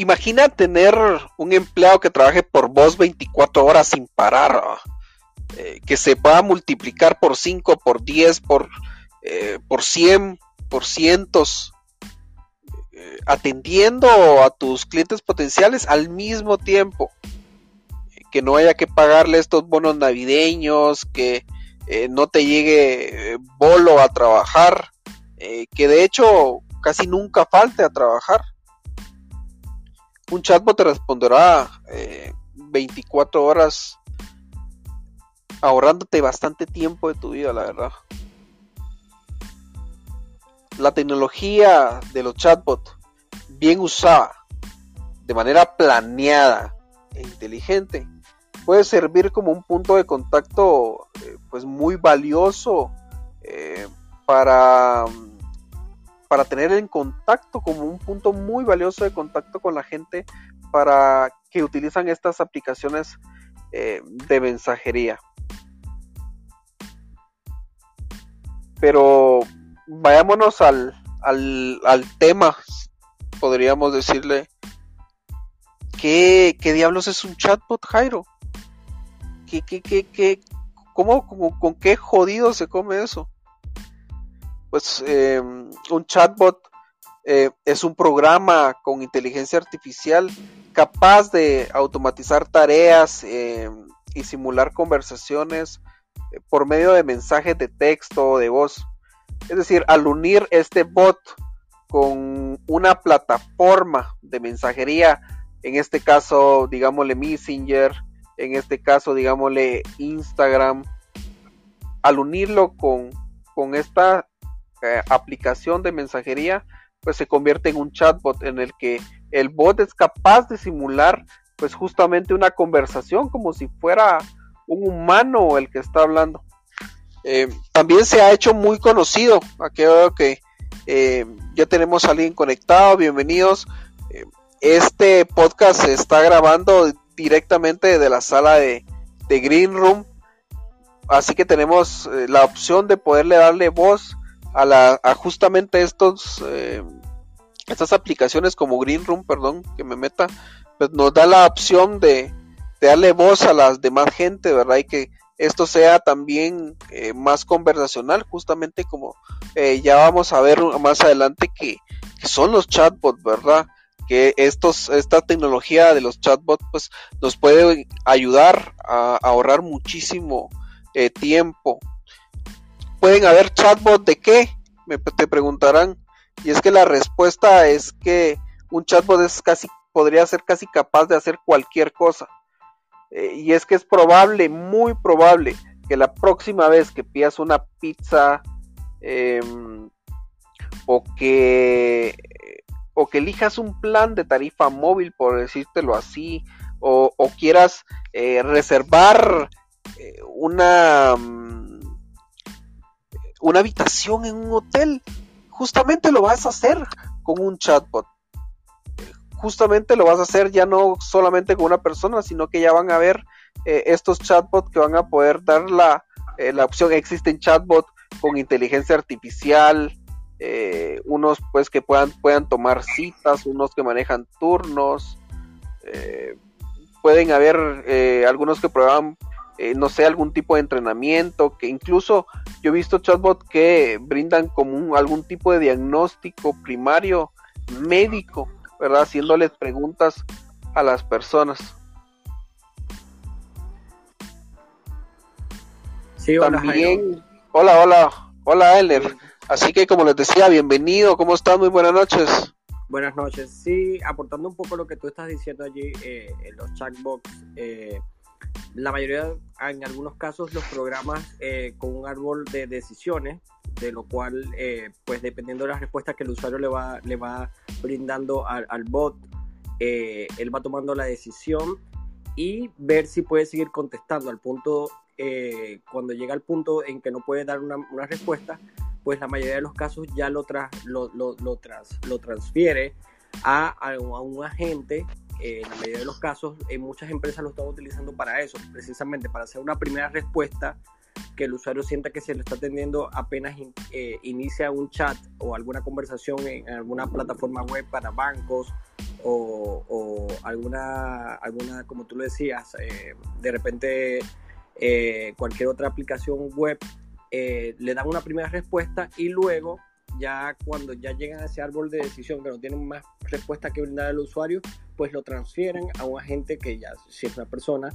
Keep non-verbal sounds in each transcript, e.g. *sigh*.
imagina tener un empleado que trabaje por vos 24 horas sin parar, eh, que se pueda multiplicar por 5, por 10, por, eh, por 100, por cientos, eh, atendiendo a tus clientes potenciales al mismo tiempo. Que no haya que pagarle estos bonos navideños, que no te llegue bolo a trabajar, que de hecho casi nunca falte a trabajar un chatbot te responderá 24 eh, horas ahorrándote bastante tiempo de tu vida, la verdad. La tecnología de los chatbots, bien usada, de manera planeada e inteligente, puede servir como un punto de contacto eh, pues muy valioso eh, para para tener en contacto como un punto muy valioso de contacto con la gente para que utilizan estas aplicaciones eh, de mensajería. Pero vayámonos al, al, tema, podríamos decirle, ¿qué, diablos es un chatbot, Jairo? ¿Qué, qué, qué, qué, cómo, con qué jodido se come eso? Pues em, un chatbot eh, es un programa con inteligencia artificial capaz de automatizar tareas em, y simular conversaciones eh, por medio de mensajes de texto o de voz. Es decir, al unir este bot con una plataforma de mensajería, en este caso, digámosle Messenger, en este caso, digámosle Instagram, al unirlo con, con esta eh, aplicación de mensajería, pues se convierte en un chatbot en el que el bot es capaz de simular pues justamente una conversación como si fuera un humano el que está hablando. Eh, también se ha hecho muy conocido, aquí veo que eh, ya tenemos a alguien conectado, bienvenidos. este podcast se está grabando directamente de la sala de, de Green Room, así que tenemos la opción de poderle darle voz a, la, justamente estos eh, estas aplicaciones como Green Room, perdón, que me meta, pues nos da la opción de, darle voz a las demás gente, ¿verdad? Y que esto sea también eh, más conversacional, justamente como eh, ya vamos a ver más adelante que, son los chatbots, ¿verdad? Que estos, esta tecnología de los chatbots pues nos puede ayudar a ahorrar muchísimo tiempo pueden haber chatbot de qué, me te preguntarán. Y es que la respuesta es que un chatbot es casi, podría ser casi capaz de hacer cualquier cosa. Eh, y es que es probable, muy probable, que la próxima vez que pidas una pizza em, o que o que elijas un plan de tarifa móvil, por decírtelo así, o, quieras eh, reservar eh, una una habitación en un hotel, justamente lo vas a hacer con un chatbot. Justamente lo vas a hacer ya no solamente con una persona, sino que ya van a ver eh, estos chatbots que van a poder dar la, eh, la opción. Existen chatbots con inteligencia artificial, eh, unos pues que puedan, puedan tomar citas, unos que manejan turnos, pueden haber algunos que prueban eh, no sé, algún tipo de entrenamiento, que incluso yo he visto chatbots que brindan como algún tipo de diagnóstico primario médico, ¿verdad? Haciéndoles preguntas a las personas. Sí, hola, También, hola, hola, hola, Eller. Así que como les decía, bienvenido, ¿cómo estás? Muy buenas noches. Buenas noches. Sí, aportando un poco lo que tú estás diciendo allí, eh, en los chatbots, eh, la mayoría, en algunos casos, los programas eh, con un árbol de decisiones, de lo cual, eh, pues dependiendo de las respuestas que el usuario le va, le va brindando al, bot, eh, él va tomando la decisión y ver si puede seguir contestando al punto, cuando llega al punto en que no puede dar una, respuesta, pues la mayoría de los casos ya lo, lo, lo, lo transfiere a, a, un agente en la mayoría de los casos, en muchas empresas lo están utilizando para eso, precisamente para hacer una primera respuesta que el usuario sienta que se le está atendiendo apenas eh, inicia un chat o alguna conversación en alguna plataforma web para bancos o, alguna, alguna, como tú lo decías, eh, de repente eh, cualquier otra aplicación web, eh, le dan una primera respuesta y luego ya cuando ya llegan a ese árbol de decisión que no tienen más respuesta que brindar al usuario, pues lo transfieren a un agente que ya si es una persona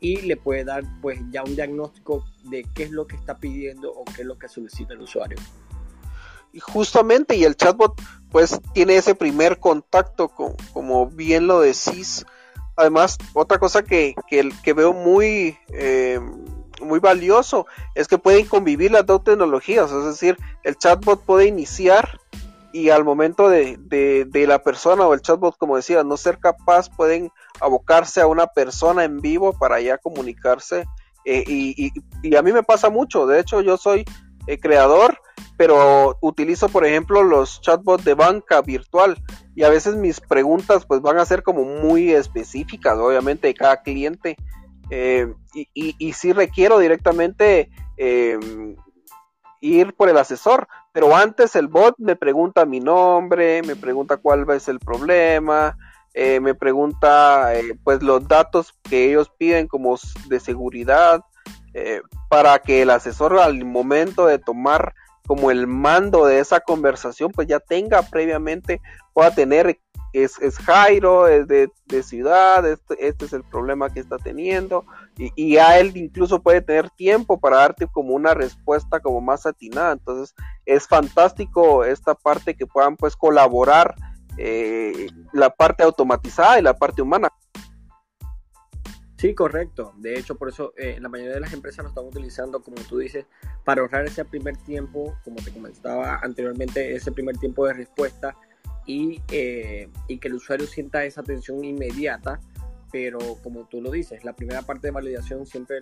y le puede dar pues ya un diagnóstico de qué es lo que está pidiendo o qué es lo que solicita el usuario. Y justamente, y el chatbot pues tiene ese primer contacto, con, como bien lo decís. Además, otra cosa que, que, veo muy, eh, muy valioso es que pueden convivir las dos tecnologías, es decir, el chatbot puede iniciar y al momento de, de, la persona o el chatbot, como decía, no ser capaz, pueden abocarse a una persona en vivo para ya comunicarse. Eh, y, y, a mí me pasa mucho, de hecho yo soy eh, creador pero utilizo por ejemplo los chatbots de banca virtual y a veces mis preguntas pues van a ser como muy específicas obviamente de cada cliente eh, y, y, sí requiero directamente em, ir por el asesor pero antes el bot me pregunta mi nombre me pregunta cuál es el problema eh, me pregunta eh, pues los datos que ellos piden como de seguridad para que el asesor al momento de tomar como el mando de esa conversación, pues ya tenga previamente, pueda tener, es, es Jairo, es de, ciudad, este, este, es el problema que está teniendo, y, y, a él incluso puede tener tiempo para darte como una respuesta como más atinada. Entonces es fantástico esta parte que puedan pues colaborar eh, la parte automatizada y la parte humana. Sí, correcto. De hecho, por eso eh, la mayoría de las empresas lo están utilizando, como tú dices, para ahorrar ese primer tiempo, como te comentaba anteriormente, ese primer tiempo de respuesta y, eh, y que el usuario sienta esa atención inmediata. Pero como tú lo dices, la primera parte de validación siempre,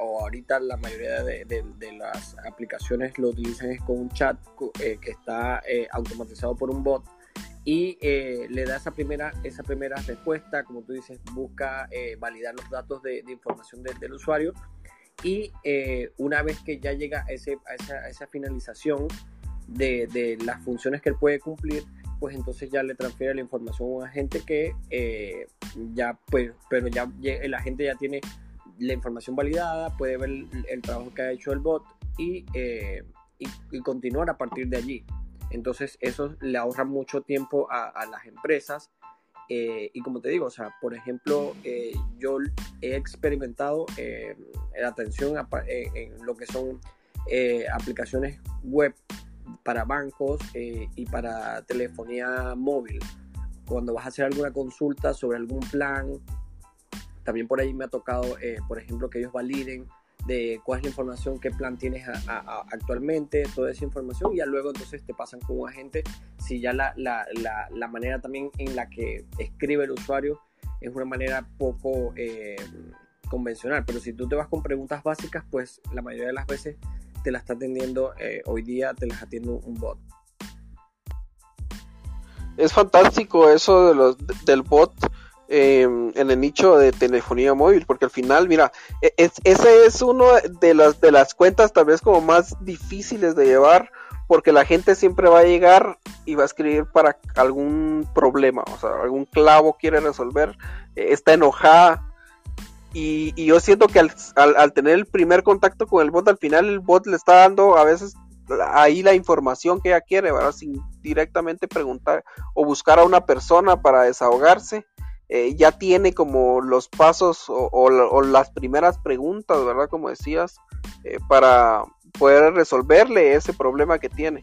o ahorita la mayoría de, de, las aplicaciones lo utilizan es con un chat eh, que está automatizado por un bot y eh, le da esa primera, esa primera respuesta, como tú dices, busca eh, validar los datos de, información del usuario y eh, una vez que ya llega a, ese, a, esa, finalización de, de, las funciones que él puede cumplir, pues entonces ya le transfiere la información a un agente que ya, pues, pero ya el agente ya tiene la información validada, puede ver el, trabajo que ha hecho el bot y, y continuar a partir de allí. Entonces eso le ahorra mucho tiempo a, las empresas. Eh, y como te digo, o sea, por ejemplo, eh, yo he experimentado eh, atención en lo que son aplicaciones web para bancos y para telefonía móvil. Cuando vas a hacer alguna consulta sobre algún plan, también por ahí me ha tocado, por ejemplo, que ellos validen de cuál es la información, qué plan tienes actualmente, toda esa información, y ya luego entonces te pasan con un agente si ya la, la, la, manera también en la que escribe el usuario es una manera poco eh, convencional, pero si tú te vas con preguntas básicas, pues la mayoría de las veces te la está atendiendo, eh, hoy día te las atiende un bot. Es fantástico eso de los, del bot Em, en el nicho de telefonía móvil, porque al final, mira, e, ese es uno de las, de las cuentas tal vez como más difíciles de llevar, porque la gente siempre va a llegar y va a escribir para algún problema, o sea, algún clavo quiere resolver, e, está enojada. Y, yo siento que al, tener el primer contacto con el bot, al final el bot le está dando a veces ahí la información que ella quiere, ¿verdad? Sin directamente preguntar o buscar a una persona para desahogarse. Eh, ya tiene como los pasos o, las primeras preguntas, ¿verdad? Como decías, eh, para poder resolverle ese problema que tiene.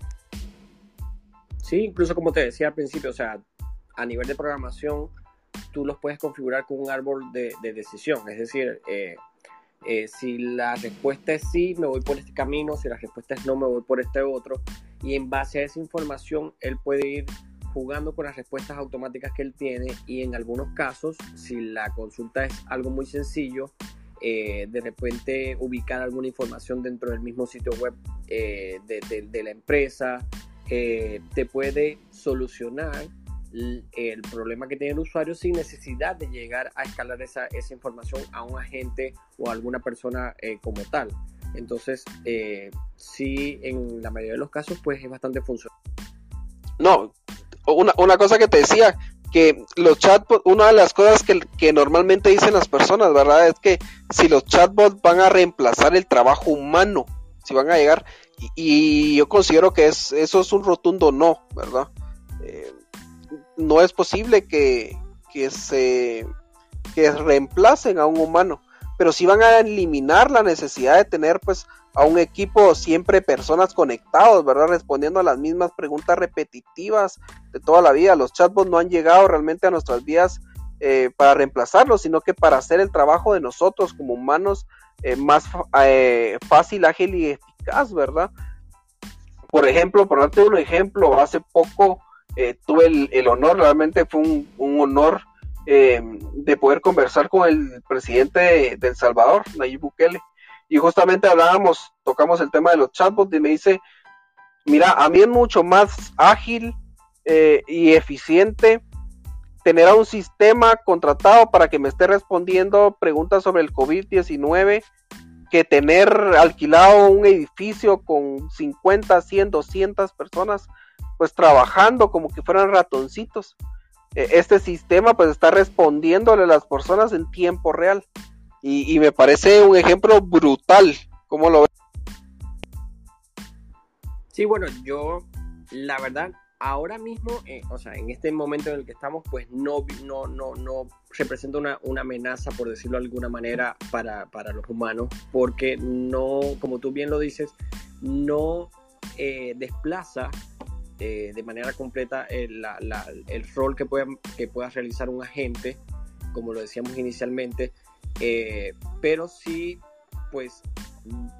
Sí, incluso como te decía al principio, o sea, a nivel de programación, tú los puedes configurar con un árbol de, decisión, es decir, eh, si la respuesta es sí, me voy por este camino, si la respuesta es no, me voy por este otro, y en base a esa información, él puede ir jugando con las respuestas automáticas que él tiene. Y en algunos casos, si la consulta es algo muy sencillo, eh, de repente ubicar alguna información dentro del mismo sitio web eh, de, la empresa, eh, te puede solucionar el, problema que tiene el usuario sin necesidad de llegar a escalar esa, esa información a un agente o a alguna persona como tal. Entonces, sí, en la mayoría de los casos, pues es bastante funcional. No, una, una cosa que te decía, que los chatbots, una de las cosas que, que, normalmente dicen las personas, ¿verdad? Es que si los chatbots van a reemplazar el trabajo humano, si van a llegar, y, yo considero que es, eso es un rotundo no, ¿verdad? Eh, no es posible que, que se que reemplacen a un humano, pero si van a eliminar la necesidad de tener pues a un equipo siempre personas conectados, ¿verdad? Respondiendo a las mismas preguntas repetitivas de toda la vida. Los chatbots no han llegado realmente a nuestras vidas eh, para reemplazarlos, sino que para hacer el trabajo de nosotros como humanos eh, más eh, fácil, ágil y eficaz, ¿verdad? Por ejemplo, por darte un ejemplo, hace poco tuve el, honor, realmente fue un, honor de poder conversar con el presidente de, El Salvador, Nayib Bukele. Y justamente hablábamos, tocamos el tema de los chatbots y me dice, mira, a mí es mucho más ágil eh, y eficiente tener un sistema contratado para que me esté respondiendo preguntas sobre el COVID-19 que tener alquilado un edificio con 50, 100, 200 personas pues trabajando como que fueran ratoncitos. E, este sistema pues está respondiéndole a las personas en tiempo real. Y, me parece un ejemplo brutal. ¿Cómo lo ves? Sí, bueno, yo, la verdad, ahora mismo, eh, o sea, en este momento en el que estamos, pues no, no, no, no representa una, una amenaza, por decirlo de alguna manera, para, para, los humanos, porque no, como tú bien lo dices, no eh, desplaza eh, de manera completa el, el rol que pueda, que pueda realizar un agente, como lo decíamos inicialmente, eh, pero sí, pues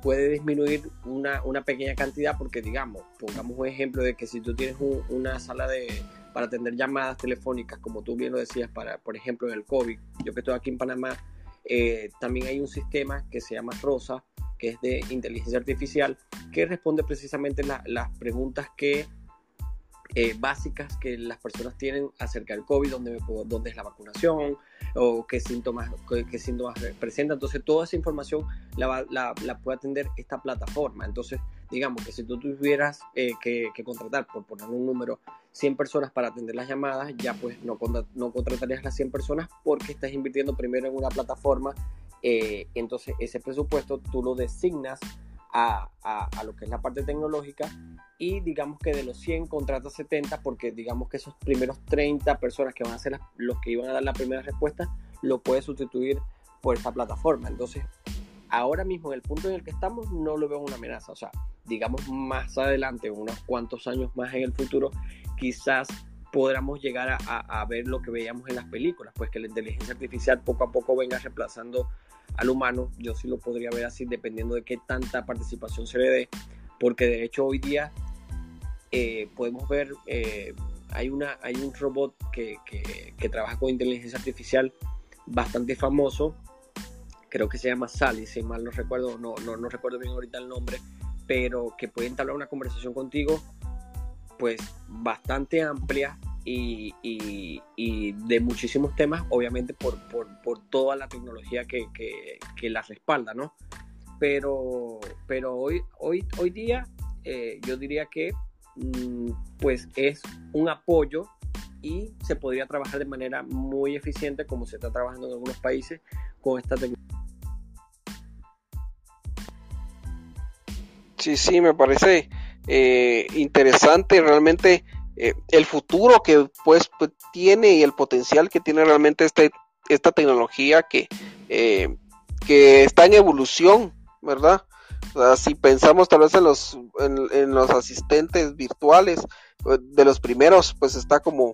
puede disminuir una, una, pequeña cantidad porque digamos, pongamos un ejemplo de que si tú tienes una sala de para atender llamadas telefónicas, como tú bien lo decías, para, por ejemplo, en el COVID, yo que estoy aquí en Panamá, eh, también hay un sistema que se llama Rosa, que es de inteligencia artificial, que responde precisamente las preguntas que eh, básicas que las personas tienen acerca del COVID, dónde, es la vacunación o qué síntomas, qué, síntomas presenta. Entonces, toda esa información la, la, la, puede atender esta plataforma. Entonces, digamos que si tú tuvieras eh, que, contratar, por poner un número, 100 personas para atender las llamadas, ya pues no, no contratarías las 100 personas porque estás invirtiendo primero en una plataforma. Eh, entonces, ese presupuesto tú lo designas a, a, lo que es la parte tecnológica y digamos que de los 100 contrata 70 porque digamos que esos primeros 30 personas que van a ser los que iban a dar la primera respuesta lo puede sustituir por esta plataforma. Entonces, ahora mismo en el punto en el que estamos no lo veo una amenaza. O sea, digamos más adelante, unos cuantos años más en el futuro, quizás podamos llegar a, a, ver lo que veíamos en las películas, pues que la inteligencia artificial poco a poco venga reemplazando al humano, yo sí lo podría ver así dependiendo de qué tanta participación se le dé, porque de hecho hoy día eh, podemos ver, eh, hay, una, hay un robot que, que, trabaja con inteligencia artificial bastante famoso, creo que se llama Sally, si mal no recuerdo, no, no, no recuerdo bien ahorita el nombre, pero que puede entablar una conversación contigo pues bastante amplia y, de muchísimos temas, obviamente por, toda la tecnología que, que, la respalda, ¿no? Pero, pero hoy, hoy, hoy día eh, yo diría que mm, pues es un apoyo y se podría trabajar de manera muy eficiente como se está trabajando en algunos países con esta tecnología. Sí, sí, me parece eh, interesante realmente eh, el futuro que pues, pues, tiene y el potencial que tiene realmente este, esta tecnología que, eh, que está en evolución, ¿verdad? si pensamos tal vez en los, en, los asistentes virtuales, pues, de los primeros, pues está como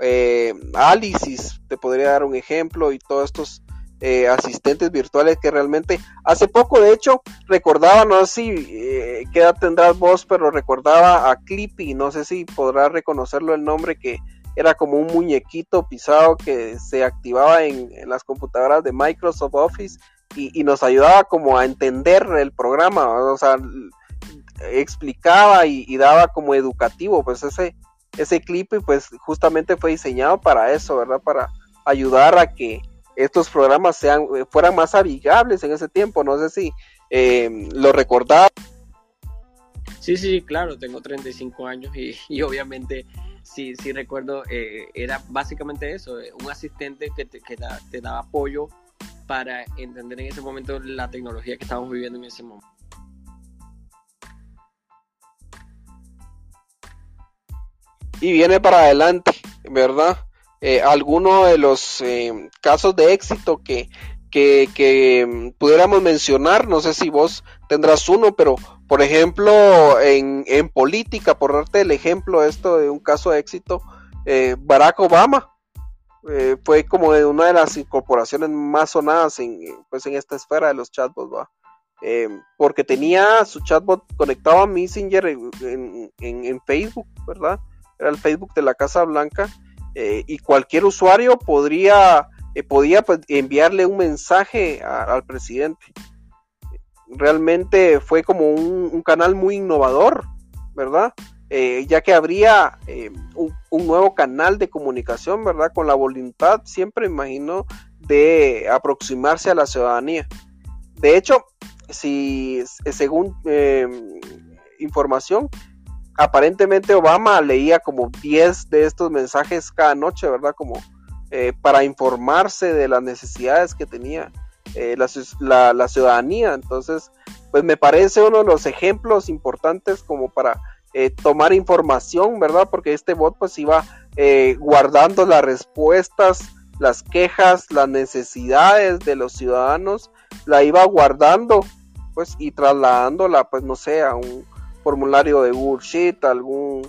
eh, Alice, te podría dar un ejemplo, y todos estos eh, asistentes virtuales que realmente hace poco de hecho recordaba, no sé si eh, edad tendrás vos, pero recordaba a Clippy, no sé si podrás reconocerlo el nombre que era como un muñequito pisado que se activaba en, las computadoras de Microsoft Office y, nos ayudaba como a entender el programa, o sea, explicaba y, daba como educativo, pues ese, ese Clippy pues justamente fue diseñado para eso, ¿verdad? Para ayudar a que estos programas sean, eh, fueran más amigables en ese tiempo. No sé si eh, lo recordaba. Sí, sí, claro, tengo 35 años *laughs* y, obviamente sí, sí recuerdo, eh, era básicamente eso, eh, un asistente que, te, que te daba apoyo para entender en ese momento la tecnología que estábamos viviendo en ese momento. Y viene para adelante, ¿verdad? Eh, alguno de los eh, casos de éxito que, que, que, mm, pudiéramos mencionar, no sé si vos tendrás uno, pero por ejemplo, en, en política, por darte el ejemplo esto de un caso de éxito, eh, Barack Obama eh, fue como de una de las incorporaciones más sonadas en, pues, en esta esfera de los chatbots, ¿va? Eh, porque tenía su chatbot conectado a Messenger en, en, en, Facebook, ¿verdad? Era el Facebook de la Casa Blanca y cualquier usuario podría, podía pues, enviarle un mensaje al presidente realmente fue como un, canal muy innovador, ¿verdad? Eh, ya que habría eh, un, nuevo canal de comunicación, ¿verdad? Con la voluntad, siempre imagino, de aproximarse a la ciudadanía. De hecho, si según información, aparentemente Obama leía como 10 de estos mensajes cada noche, ¿verdad? Como eh, para informarse de las necesidades que tenía eh, la, ciudadanía. Entonces, pues me parece uno de los ejemplos importantes como para eh, tomar información, ¿verdad? Porque este bot pues iba eh, guardando las respuestas, las quejas, las necesidades de los ciudadanos, la iba guardando pues y trasladándola pues no sé a un formulario de Google algún,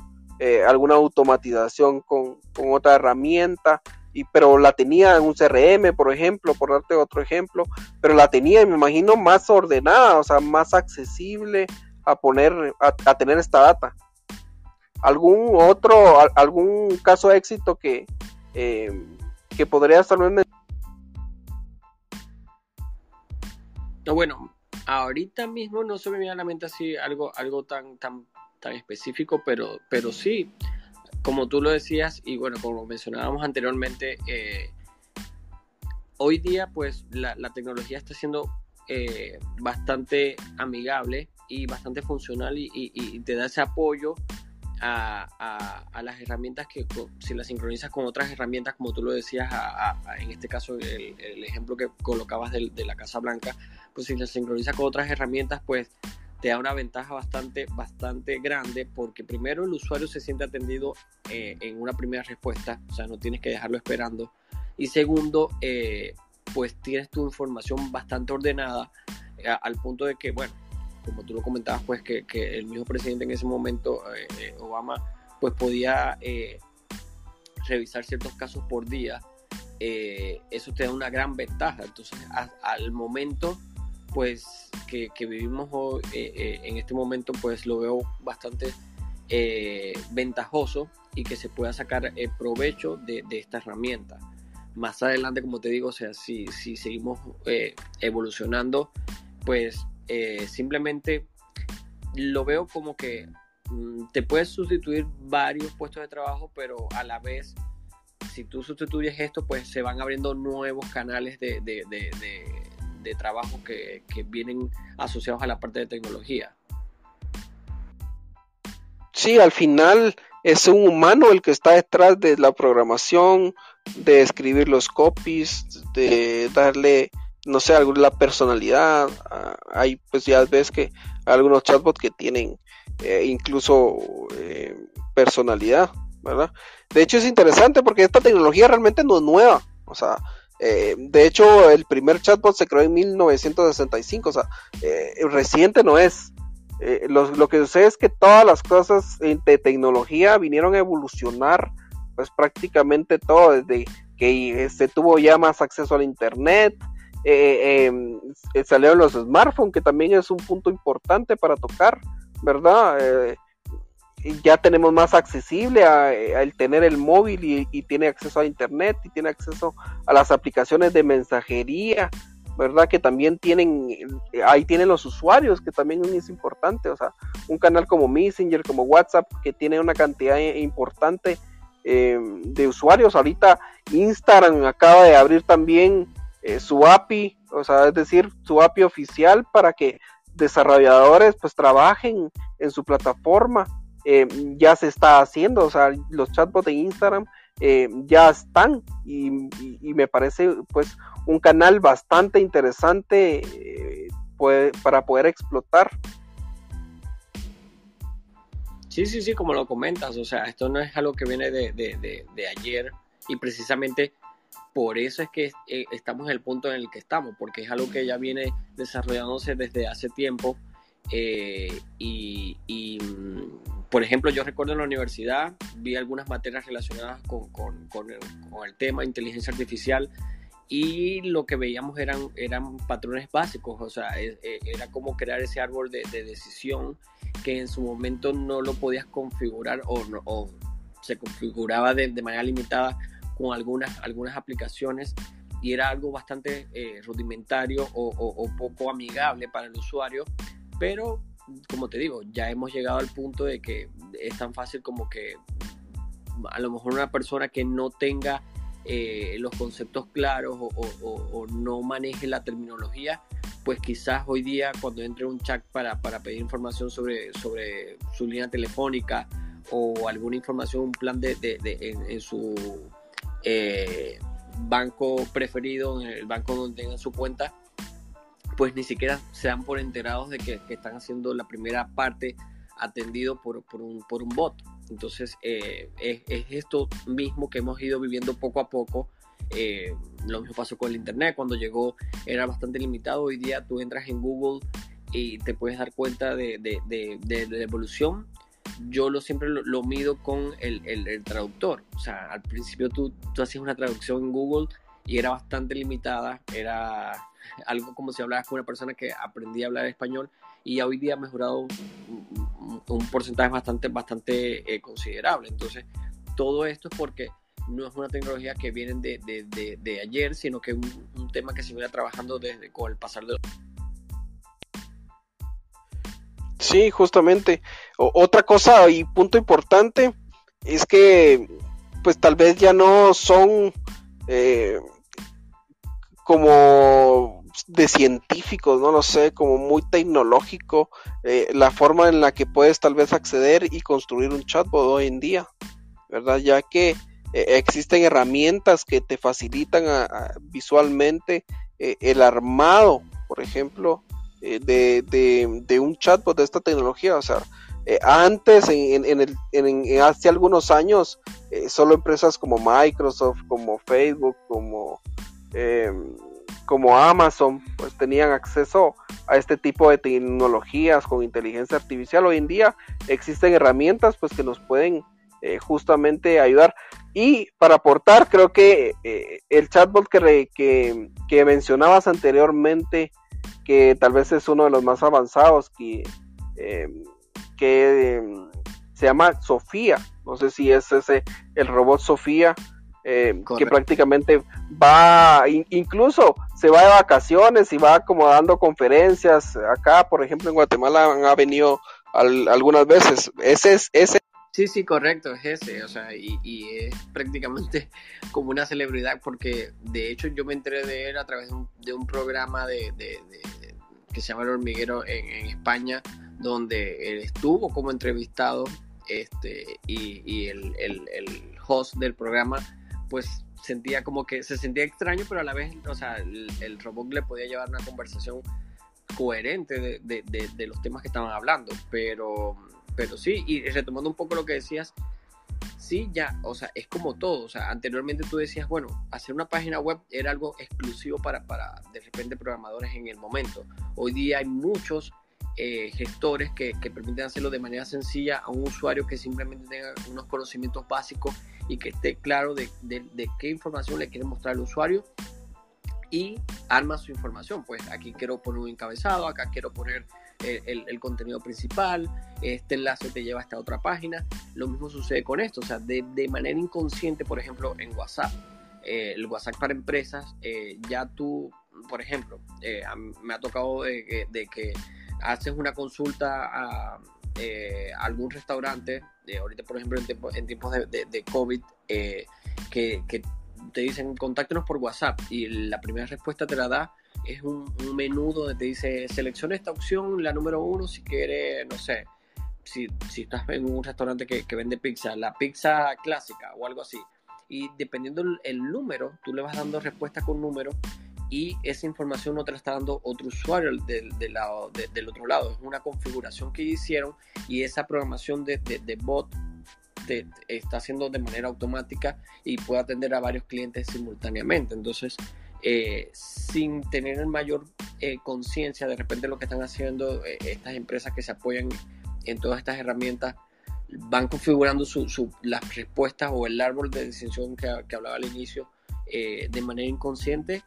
alguna automatización con, con otra herramienta y, pero la tenía en un CRM, por ejemplo, por darte otro ejemplo, pero la tenía, me imagino, más ordenada, o sea, más accesible a poner, a, tener esta data. ¿Algún otro, algún caso de éxito que, eh, que podrías tal no, bueno, ahorita mismo no se me viene a la mente así algo, algo tan, tan, tan específico, pero, pero sí, como tú lo decías y bueno, como mencionábamos anteriormente, eh, hoy día pues la, tecnología está siendo eh, bastante amigable y bastante funcional y, te da ese apoyo a, las herramientas que si las sincronizas con otras herramientas, como tú lo decías, en este caso el, ejemplo que colocabas de, la Casa Blanca, pues si las sincronizas con otras herramientas, pues te da una ventaja bastante, bastante grande porque primero el usuario se siente atendido eh, en una primera respuesta, o sea, no tienes que dejarlo esperando. Y segundo, eh, pues tienes tu información bastante ordenada eh, al punto de que, bueno, como tú lo comentabas, pues que, que el mismo presidente en ese momento, Obama, pues podía revisar ciertos casos por día. eso te da una gran ventaja. Entonces, al momento pues que, vivimos hoy, eh, eh, en este momento pues lo veo bastante eh, ventajoso y que se pueda sacar el provecho de, esta herramienta. Más adelante, como te digo, o sea, si, si seguimos evolucionando, pues simplemente lo veo como que mm, te puedes sustituir varios puestos de trabajo, pero a la vez si tú sustituyes esto, pues se van abriendo nuevos canales de, de trabajo que, vienen asociados a la parte de tecnología. Sí, al final es un humano el que está detrás de la programación, de escribir los copies, de darle, no sé, la personalidad. Ah, hay, pues ya ves que algunos chatbots que tienen eh, incluso eh, personalidad, ¿verdad? De hecho es interesante porque esta tecnología realmente no es nueva. O sea, eh, de hecho, el primer chatbot se creó en 1965, o sea, reciente no es. Eh, lo, que sucede es que todas las cosas de tecnología vinieron a evolucionar, pues prácticamente todo, desde que se tuvo ya más acceso al Internet, em, salieron los smartphones, que también es un punto importante para tocar, ¿verdad? ya tenemos más accesible al tener el móvil y, tiene acceso a internet y tiene acceso a las aplicaciones de mensajería, ¿verdad? Que también tienen, ahí tienen los usuarios, que también es importante, o sea, un canal como Messenger, como WhatsApp, que tiene una cantidad importante em, de usuarios. Ahorita Instagram acaba de abrir también eh, su API, o sea, es decir, su API oficial para que desarrolladores pues trabajen en su plataforma eh, ya se está haciendo, o sea, los chatbots de Instagram eh, ya están y, me parece pues un canal bastante interesante para poder explotar. Sí, sí, sí, como lo comentas, o sea, esto no es algo que viene de, de ayer y precisamente por eso es que eh, estamos en el punto en el que estamos, porque es algo que ya viene desarrollándose desde hace tiempo. Eh, y, mm, por ejemplo, yo recuerdo en la universidad, vi algunas materias relacionadas con, con, con, el, con el, tema inteligencia artificial y lo que veíamos eran, eran patrones básicos, o sea, e, e, era como crear ese árbol de, decisión que en su momento no lo podías configurar o, o se configuraba de, de manera limitada con algunas, algunas aplicaciones y era algo bastante eh, rudimentario o, poco amigable para el usuario, pero como te digo, ya hemos llegado al punto de que es tan fácil como que a lo mejor una persona que no tenga eh, los conceptos claros o, no maneje la terminología, pues quizás hoy día cuando entre un chat para, para pedir información sobre, sobre su línea telefónica o alguna información, un plan de, en su eh, banco preferido, el banco donde tengan su cuenta, pues ni siquiera se dan por enterados de que, están haciendo la primera parte atendido por, un, bot. Entonces eh, es, esto mismo que hemos ido viviendo poco a poco. Eh, lo mismo pasó con el Internet, cuando llegó era bastante limitado. Hoy día tú entras en Google y te puedes dar cuenta de la evolución yo lo siempre lo, mido con el, el, traductor. O sea, al principio tú, hacías una traducción en Google y era bastante limitada, era algo como si hablabas con una persona que aprendía a hablar español y hoy día ha mejorado un, un porcentaje bastante, bastante eh, considerable. Entonces, todo esto es porque no es una tecnología que viene de, de, de, ayer, sino que es un, un, tema que se viene trabajando desde con el pasar de los Sí, justamente. otra cosa y punto importante es que pues tal vez ya no son eh, como de científicos, no lo sé, como muy tecnológico eh, la forma en la que puedes tal vez acceder y construir un chatbot hoy en día, ¿verdad? Ya que eh, existen herramientas que te facilitan visualmente el armado, por ejemplo, eh, de, de, un chatbot de esta tecnología. O sea, eh, antes, en, en, el, en, hace algunos años, eh, solo empresas como Microsoft, como Facebook, como, em, como Amazon, pues tenían acceso a este tipo de tecnologías con inteligencia artificial. Hoy en día existen herramientas pues que nos pueden justamente ayudar. Y para aportar, creo que el chatbot que, que, que mencionabas anteriormente, que tal vez es uno de los más avanzados, que, em, que em, se llama Sofía. No sé si es ese el robot Sofía. Em, que prácticamente va, incluso se va de vacaciones y va como dando conferencias. Acá, por ejemplo, en Guatemala han, venido algunas veces. Ese es ese. Sí, sí, correcto, es ese, o sea, y, es prácticamente *laughs* como una celebridad porque de hecho yo me enteré de él a través de un, programa de, que se llama El Hormiguero en, España, donde él estuvo como entrevistado este, y, el, host del programa, pues sentía como que se sentía extraño, pero a la vez, o sea, el, robot le podía llevar una conversación coherente de, los temas que estaban hablando, pero, pero sí, y retomando un poco lo que decías, sí, ya, o sea, es como todo. O sea, anteriormente tú decías, bueno, hacer una página web era algo exclusivo para, para de repente, programadores en el momento. Hoy día hay muchos eh, gestores que, que, permiten hacerlo de manera sencilla a un usuario que simplemente tenga unos conocimientos básicos y que esté claro de, de, de qué información le quiere mostrar al usuario y arma su información. Pues aquí quiero poner un encabezado, acá quiero poner el, contenido principal, este enlace te lleva a esta otra página. Lo mismo sucede con esto, o sea, de, manera inconsciente, por ejemplo, en WhatsApp, eh, el WhatsApp para empresas, eh, ya tú, por ejemplo, eh, me ha tocado de, que haces una consulta a, algún restaurante, ahorita por ejemplo en, tiempos de, COVID, que, que te dicen contáctenos por WhatsApp y la primera respuesta te la da es un, un menú donde te dice selecciona esta opción, la número uno, si quiere, no sé, si, si estás en un restaurante que, que, vende pizza, la pizza clásica o algo así, y dependiendo el, número, tú le vas dando respuesta con número y esa información no te la está dando otro usuario del, del, lado, del otro lado. Es una configuración que hicieron y esa programación de, de bot está haciendo de manera automática y puede atender a varios clientes simultáneamente. Entonces, eh, sin tener mayor eh, conciencia de repente lo que están haciendo eh, estas empresas que se apoyan en todas estas herramientas van configurando su, las respuestas o el árbol de decisión que, hablaba al inicio de manera inconsciente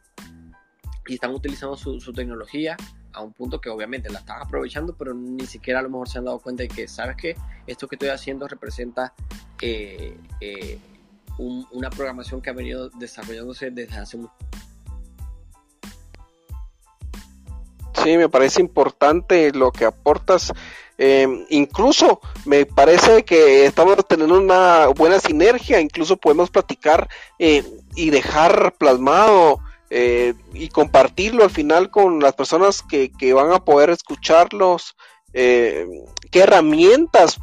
y están utilizando su, tecnología a un punto que obviamente la están aprovechando, pero ni siquiera a lo mejor se han dado cuenta de que, ¿sabes que Esto que estoy haciendo representa una programación que ha venido desarrollándose desde hace mucho Sí, me parece importante lo que aportas. Eh, incluso me parece que estamos teniendo una buena sinergia, incluso podemos platicar eh, y dejar plasmado eh, y compartirlo al final con las personas que, van a poder escucharlos, qué herramientas,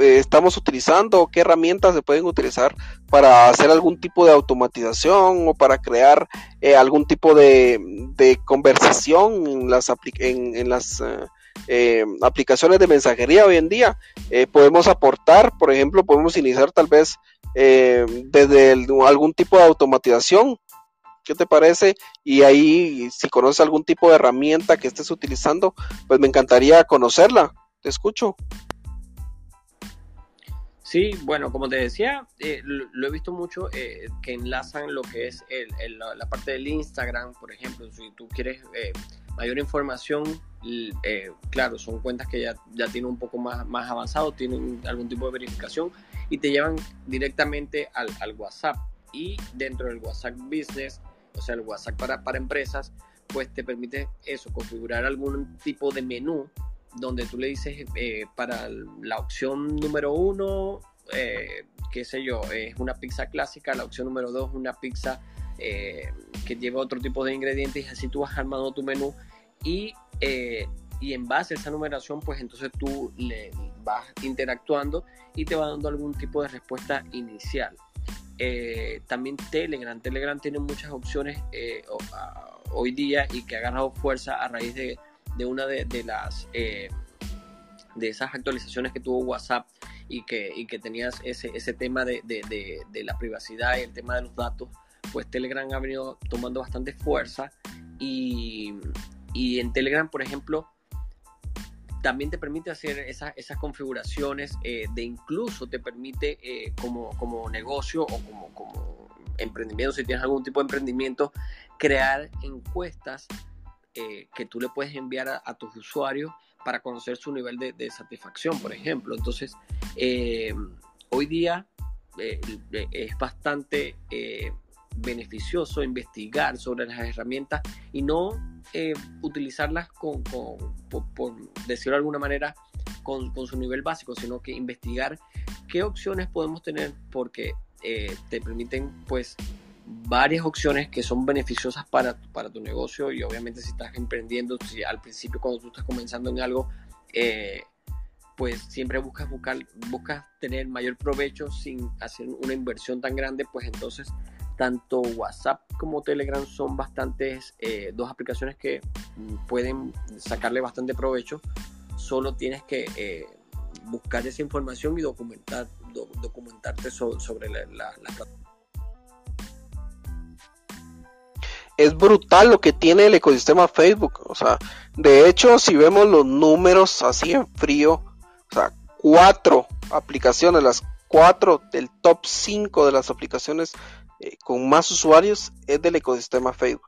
eh, estamos utilizando, qué herramientas se pueden utilizar para hacer algún tipo de automatización o para crear eh, algún tipo de, conversación en las, en, las eh, aplicaciones de mensajería hoy en día. podemos aportar, por ejemplo, podemos iniciar tal vez desde algún tipo de automatización. ¿Qué te parece? Y ahí, si conoces algún tipo de herramienta que estés utilizando, pues me encantaría conocerla. Te escucho. Sí, bueno, como te decía, eh, lo, he visto mucho eh, que enlazan lo que es la parte del Instagram, por ejemplo, si tú quieres eh, mayor información, claro, son cuentas que ya, ya tienen un poco más, más avanzado, tienen algún tipo de verificación y te llevan directamente al, al WhatsApp. Y dentro del WhatsApp Business, o sea, el WhatsApp para, para empresas, pues te permite eso, configurar algún tipo de menú donde tú le dices eh, para la opción número uno, eh, qué sé yo, es una pizza clásica, la opción número dos, una pizza eh, que lleva otro tipo de ingredientes y así tú vas armando tu menú y, y en base a esa numeración pues entonces tú le vas interactuando y te va dando algún tipo de respuesta inicial. también Telegram, Telegram tiene muchas opciones hoy día y que ha ganado fuerza a raíz de de una de, las eh, de esas actualizaciones que tuvo WhatsApp y que, y que tenías ese, ese tema de, la privacidad y el tema de los datos, pues Telegram ha venido tomando bastante fuerza y, en Telegram, por ejemplo, también te permite hacer esas, esas configuraciones eh, de incluso te permite eh, como, como negocio o como, como emprendimiento, si tienes algún tipo de emprendimiento, crear encuestas eh, que tú le puedes enviar a, tus usuarios para conocer su nivel de, satisfacción, por ejemplo. Entonces, eh, hoy día eh, es bastante beneficioso investigar sobre las herramientas y no utilizarlas con, por, decirlo de alguna manera, con, con, su nivel básico, sino que investigar qué opciones podemos tener porque te permiten pues varias opciones que son beneficiosas para, para tu negocio y obviamente si estás emprendiendo, si al principio cuando tú estás comenzando en algo, eh, pues siempre buscas, buscar, buscas tener mayor provecho sin hacer una inversión tan grande, pues entonces tanto WhatsApp como Telegram son bastantes, eh, dos aplicaciones que pueden sacarle bastante provecho, solo tienes que eh, buscar esa información y documentar, documentarte sobre la, la, la es brutal lo que tiene el ecosistema Facebook. O sea, de hecho, si vemos los números así en frío, o sea, cuatro aplicaciones, las cuatro del top 5 de las aplicaciones eh, con más usuarios es del ecosistema Facebook.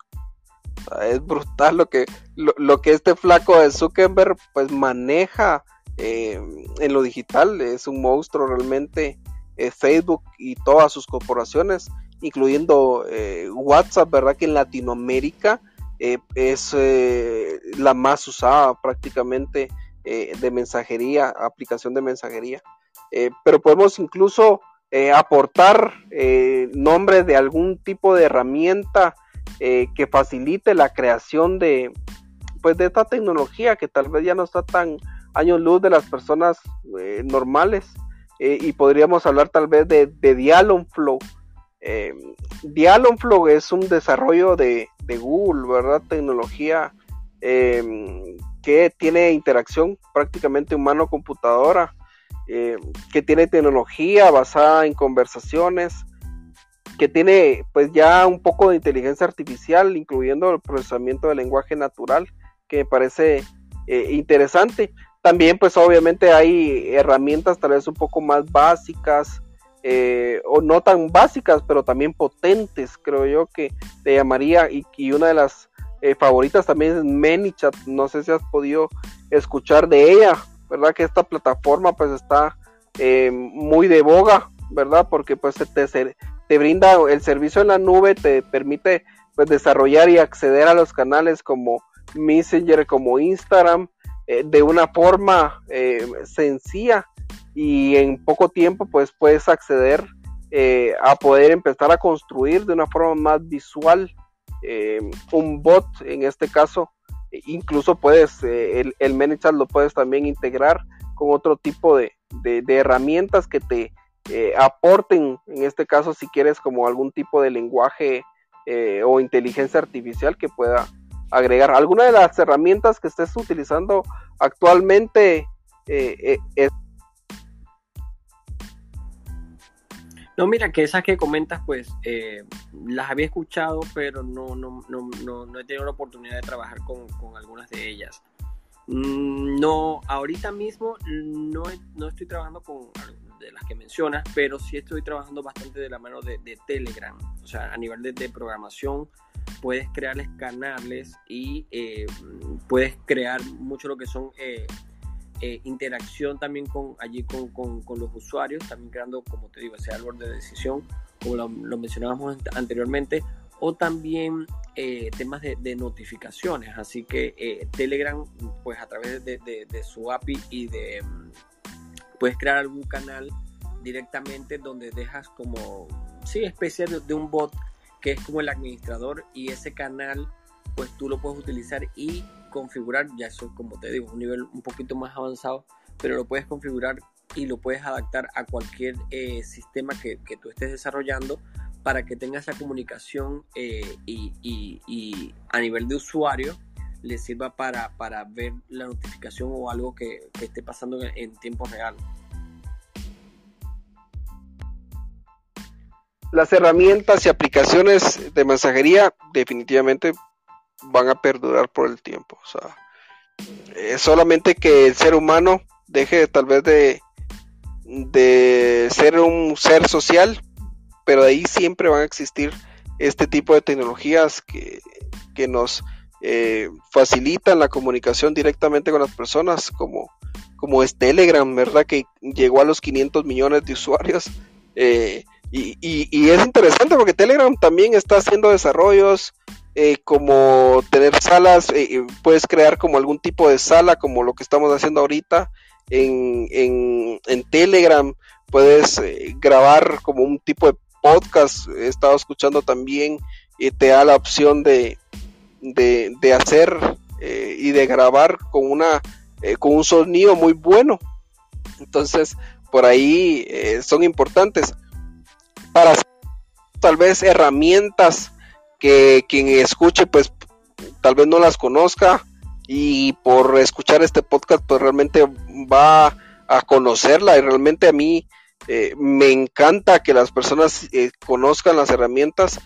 O sea, es brutal lo que, lo, que este flaco de Zuckerberg pues maneja eh, en lo digital. Es un monstruo realmente eh, Facebook y todas sus corporaciones incluyendo eh, WhatsApp, ¿verdad? Que en Latinoamérica eh, es eh, la más usada prácticamente de mensajería, aplicación de mensajería. pero podemos incluso aportar nombre de algún tipo de herramienta que facilite la creación de, pues, de esta tecnología que tal vez ya no está tan años luz de las personas eh, normales. Eh, y podríamos hablar tal vez de, de Dialonflow. Eh, Dialonflow es un desarrollo de, Google, ¿verdad? Tecnología eh, que tiene interacción prácticamente humano-computadora, que tiene tecnología basada en conversaciones, que tiene pues ya un poco de inteligencia artificial, incluyendo el procesamiento del lenguaje natural, que me parece eh, interesante. También pues obviamente hay herramientas tal vez un poco más básicas, eh, o no tan básicas, pero también potentes, creo yo que te llamaría, y, una de las eh, favoritas también es ManyChat, no sé si has podido escuchar de ella, ¿verdad? Que esta plataforma pues está muy de boga, ¿verdad? Porque pues te, te brinda el servicio en la nube, te permite pues desarrollar y acceder a los canales como Messenger, como Instagram, eh, de una forma eh, sencilla y en poco tiempo pues puedes acceder eh, a poder empezar a construir de una forma más visual un bot en este caso incluso puedes el, el ManyChat lo puedes también integrar con otro tipo de, de herramientas que te eh, aporten, en este caso, si quieres, como algún tipo de lenguaje eh, o inteligencia artificial que pueda agregar. ¿Alguna de las herramientas que estés utilizando actualmente eh, es... No, mira, que esas que comentas, pues las había escuchado, pero no, no, no, no, he tenido la oportunidad de trabajar con, con algunas de ellas. Mm, no, ahorita mismo no, no estoy trabajando con de las que mencionas, pero sí estoy trabajando bastante de la mano de, Telegram. O sea, a nivel de, programación, puedes crearles canales y eh, puedes crear mucho lo que son eh, eh, interacción también con allí con, con, los usuarios, también creando, como te digo, ese árbol de decisión, como lo, mencionábamos anteriormente, o también temas de, de, notificaciones. Así que Telegram, pues a través de, de, su API y de puedes crear algún canal directamente donde dejas como, sí, especie de, un bot que es como el administrador y ese canal pues tú lo puedes utilizar y configurar, ya eso como te digo, un nivel un poquito más avanzado, pero lo puedes configurar y lo puedes adaptar a cualquier eh, sistema que, tú estés desarrollando para que tengas la comunicación eh, y, y, a nivel de usuario le sirva para, para ver la notificación o algo que, esté pasando en, tiempo real. Las herramientas y aplicaciones de mensajería definitivamente van a perdurar por el tiempo. O sea, es solamente que el ser humano deje tal vez de, de ser un ser social, pero de ahí siempre van a existir este tipo de tecnologías que, que nos eh, facilitan la comunicación directamente con las personas, como, como es Telegram, ¿verdad? Que llegó a los 500 millones de usuarios. Eh, y, es interesante porque Telegram también está haciendo desarrollos eh, como tener salas, puedes crear como algún tipo de sala como lo que estamos haciendo ahorita en, en, en Telegram, puedes grabar como un tipo de podcast, he estado escuchando también y te da la opción de, de, hacer eh, y de grabar con una eh, con un sonido muy bueno. Entonces por ahí eh, son importantes. Para tal vez herramientas que quien escuche pues tal vez no las conozca y por escuchar este podcast pues realmente va a conocerla y realmente a mí me encanta que las personas conozcan las herramientas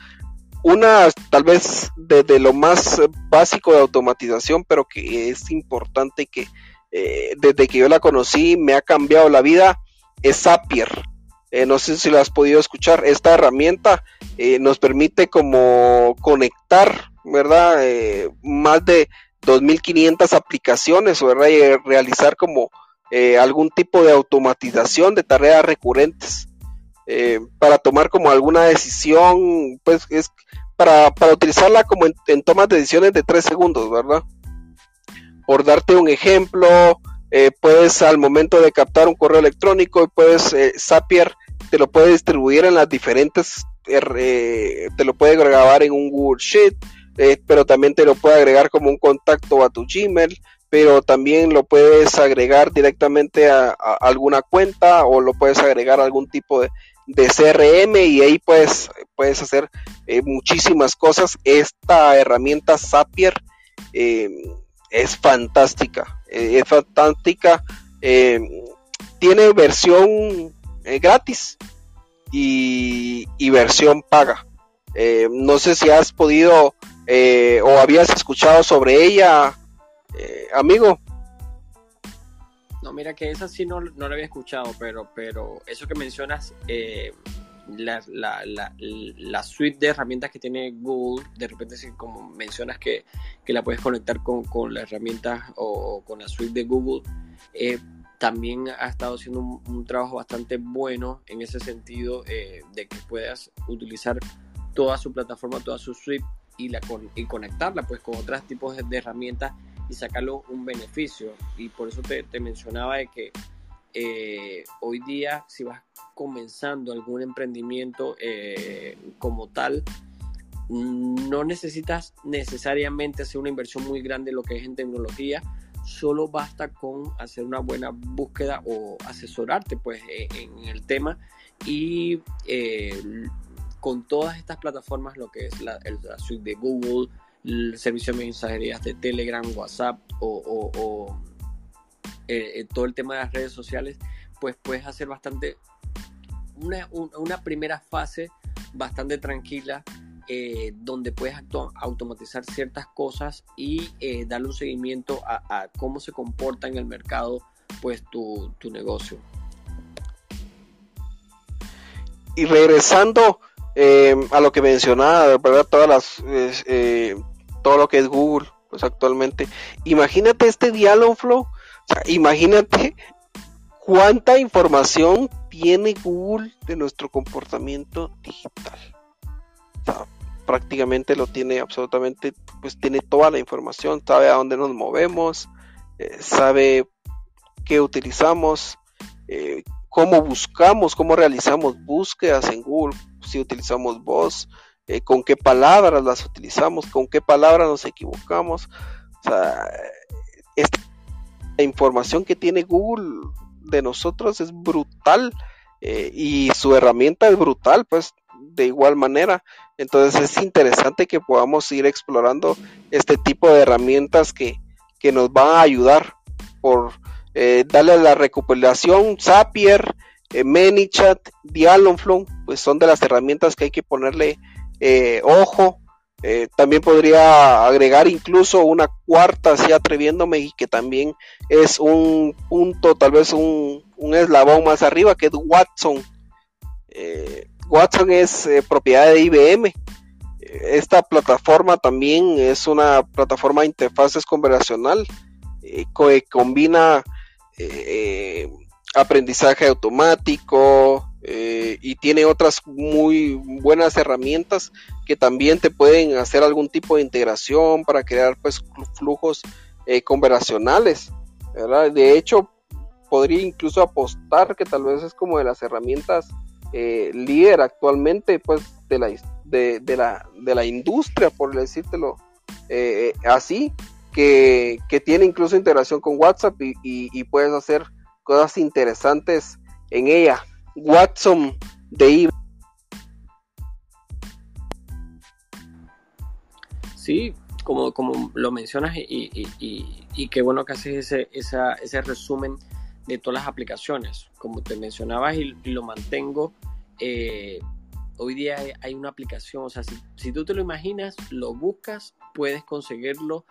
una tal vez de, lo más básico de automatización, pero que es importante que eh, desde que yo la conocí me ha cambiado la vida, es Zapier. Eh, no sé si lo has podido escuchar. Esta herramienta eh, nos permite como conectar, ¿verdad? más de 2.500 aplicaciones, ¿verdad? Y realizar como algún tipo de automatización de tareas recurrentes. para tomar como alguna decisión, pues es para, utilizarla como en, tomas de decisiones de tres segundos, ¿verdad? Por darte un ejemplo, eh, puedes al momento de captar un correo electrónico, puedes, eh, Zapier te lo puede distribuir en las diferentes, eh, te lo puede grabar en un Google Sheet, pero también te lo puede agregar como un contacto a tu Gmail, pero también lo puedes agregar directamente a, alguna cuenta o lo puedes agregar a algún tipo de, CRM y ahí puedes, puedes hacer eh, muchísimas cosas. Esta herramienta Zapier eh, es fantástica, es fantástica. tiene versión gratis y, y, versión paga. no sé si has podido o habías escuchado sobre ella eh, amigo. No, mira que esa sí no, no la había escuchado, pero, pero eso que mencionas, eh, la, suite de herramientas que tiene Google, de repente si como mencionas que, que la puedes conectar con, con las herramientas o, con la suite de Google, eh, también ha estado haciendo un, trabajo bastante bueno en ese sentido de que puedas utilizar toda su plataforma, toda su suite y, la y conectarla pues con otros tipos de herramientas y sacarlo un beneficio. Y por eso te, mencionaba de que eh, hoy día si vas comenzando algún emprendimiento eh, como tal, no necesitas necesariamente hacer una inversión muy grande en lo que es en tecnología, solo basta con hacer una buena búsqueda o asesorarte pues e, en el tema. Y eh, con todas estas plataformas, lo que es la, la suite de Google, el servicio de mensajerías de Telegram, WhatsApp o, eh, eh, todo el tema de las redes sociales, pues puedes hacer bastante, una, primera fase bastante tranquila eh, donde puedes automatizar ciertas cosas y darle un seguimiento a, cómo se comporta en el mercado pues tu, negocio. Y regresando a lo que mencionaba, ¿verdad? Todas las todo lo que es Google, pues actualmente. Imagínate este Dialogflow, o imagínate cuánta información tiene Google de nuestro comportamiento digital. Prácticamente lo tiene absolutamente, pues tiene toda la información, sabe a dónde nos movemos, eh, sabe qué utilizamos, eh, cómo buscamos, cómo realizamos búsquedas en Google, si utilizamos voz, eh, con qué palabras las utilizamos, con qué palabras nos equivocamos. O sea, esta información que tiene Google de nosotros es brutal eh, y su herramienta es brutal, pues de igual manera. Entonces es interesante que podamos ir explorando este tipo de herramientas que, nos van a ayudar por eh, darle la recopilación Zapier, eh, ManyChat, Dialogflow, pues son de las herramientas que hay que ponerle eh, ojo, eh, también podría agregar incluso una cuarta, así atreviéndome, y que también es un punto, tal vez un, eslabón más arriba, que es Watson. Eh, Watson es propiedad de IBM. Esta plataforma también es una plataforma de interfaces conversacional que combina aprendizaje automático, eh, y tiene otras muy buenas herramientas que también te pueden hacer algún tipo de integración para crear pues flujos eh, conversacionales de hecho podría incluso apostar que tal vez es como de las herramientas eh, líder actualmente pues de la de, la de la industria por decírtelo así que, tiene incluso integración con WhatsApp y, y puedes hacer cosas interesantes en ella Watson de IBM. Sí, como, como lo mencionas y, qué bueno que haces ese, ese resumen de todas las aplicaciones. Como te mencionabas y, lo mantengo, eh, hoy día hay, una aplicación, o sea, si, si tú te lo imaginas, lo buscas, puedes conseguirlo